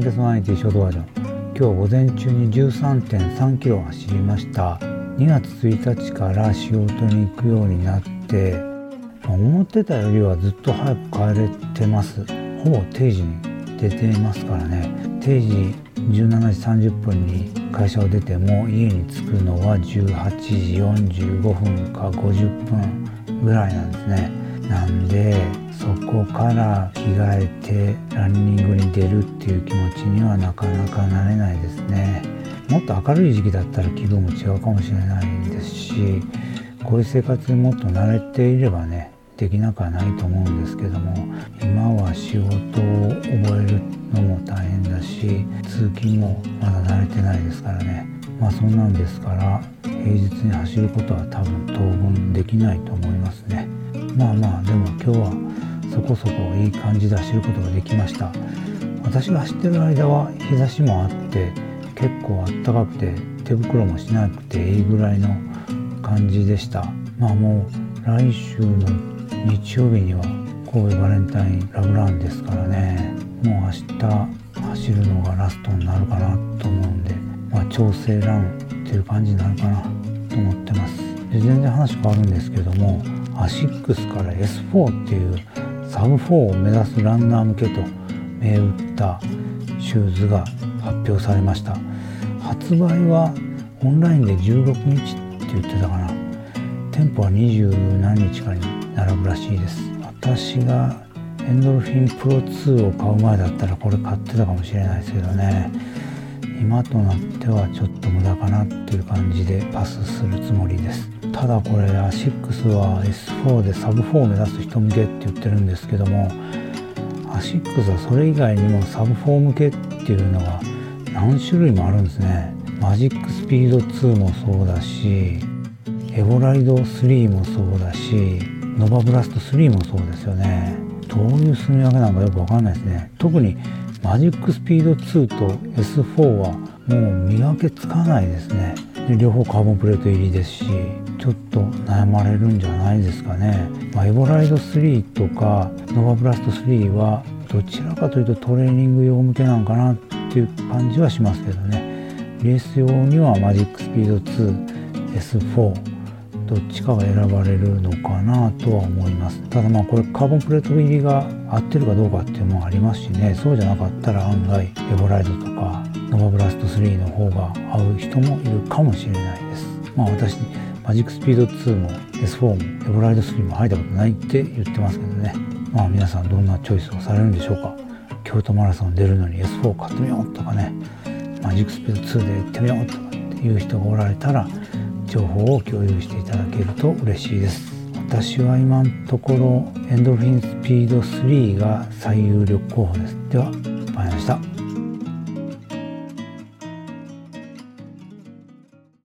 ンケスマイティ書道場。今日午前中に13.3キロ走りました。2月1日から仕事に行くようになって思ってたよりはずっと早く帰れてます。ほぼ定時に出てますからね。定時17時30分に会社を出ても家に着くのは18時45分か50分ぐらいなんですね。なんでそこから着替えてランニングに出るっていう気持ちにはなかなかなれないですね。もっと明るい時期だったら気分も違うかもしれないですしこういう生活にもっと慣れていればねできなくはないと思うんですけども今は仕事を覚えるのも大変だし通勤もまだ慣れてないですからね。まあそんなんですから平日に走ることは多分当分できないと思いますね。まあまあでも今日はそこそこいい感じで走ることができました。私が走ってる間は日差しもあって結構あったかくて手袋もしなくていいぐらいの感じでした。まあもう来週の日曜日には神戸バレンタインラブランですからね。もう明日走るのがラストになるかなと思うんでまあ調整ランっていう感じになるかなと思ってます。で全然話変わるんですけどもアシックスから S4 っていうサブ4を目指すランナー向けと銘打ったシューズが発表されました。発売はオンラインで16日って言ってたかな。店舗は20何日かに並ぶらしいです。私がエンドルフィンプロ2を買う前だったらこれ買ってたかもしれないですけどね。今となってはちょっと無駄かなっていう感じでパスするつもりです。ただこれアシックスは S4 でサブ4を目指す人向けって言ってるんですけどもアシックスはそれ以外にもサブ4向けっていうのが何種類もあるんですね。マジックスピード2もそうだしエボライド3もそうだしノバブラスト3もそうですよね。どういう住み分けなのかよくわかんないですね。特にマジックスピード2と S4 はもう見分けつかないですね。で両方カーボンプレート入りですしちょっと悩まれるんじゃないですかね、まあ、エボライド3とかノバブラスト3はどちらかというとトレーニング用向けなのかなっていう感じはしますけどね。レース用にはマジックスピード 2S4 どっちかが選ばれるのかなとは思います。ただまあこれカーボンプレート入りが合ってるかどうかっていうのもありますしね。そうじゃなかったら案外エボライドとかノバブラスト3の方が合う人もいるかもしれないです。まあ私マジックスピード2も S4 もエボライド3も入ったことないって言ってますけどね。まあ皆さんどんなチョイスをされるんでしょうか。京都マラソン出るのに S4 買ってみようとかね。マジックスピード2で行ってみようとかっていう人がおられたら情報を共有していただけると嬉しいです。私は今のところエンドルフィンスピード3が最有力候補です。ではまいりました。